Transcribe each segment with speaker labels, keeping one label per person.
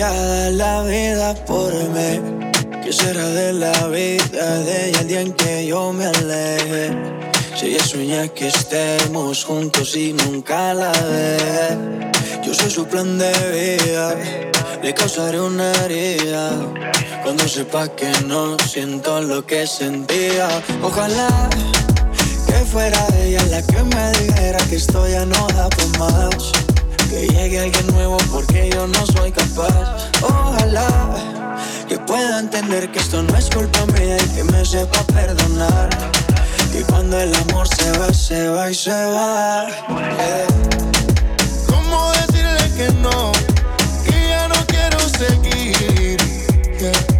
Speaker 1: ella da la vida por mí. ¿Qué será de la vida de ella el día en que yo me aleje? Si ella sueña que estemos juntos y nunca la deje. Yo soy su plan de vida, le causaré una herida. Cuando sepa que no siento lo que sentía, ojalá que fuera ella la que me dijera que esto ya no da por más que llegue alguien nuevo porque yo no soy capaz. Ojalá que pueda entender que esto no es culpa mía y que me sepa perdonar. Que cuando el amor se va, se va y se va.
Speaker 2: ¿Cómo decirle que no? Que ya no quiero seguir. Si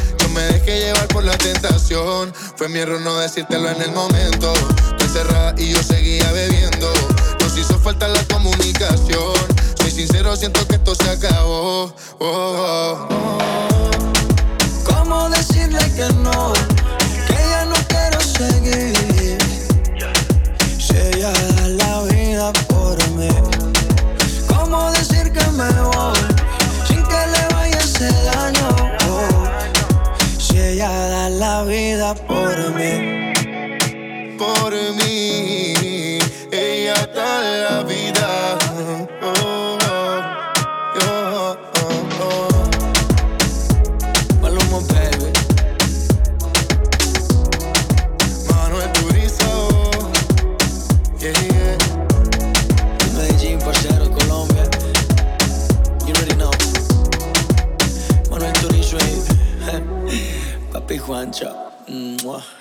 Speaker 2: Me dejé llevar por la tentación. Fue mi error no decírtelo en el momento. Tú encerrada y yo seguía bebiendo. Nos hizo falta la comunicación. Soy sincero, siento que esto se acabó. Oh, oh.
Speaker 1: ¿Cómo decirle que no? Que ya no quiero seguir. Si ella por mí. por mí.
Speaker 2: Ella da la vida. Oh, oh, oh.
Speaker 1: Maluma, baby.
Speaker 2: Manuel Turizo. Yeah, yeah.
Speaker 1: Medellín, parcero, Colombia. You already know. Manuel Turizo y Papi Juancho. Mwah.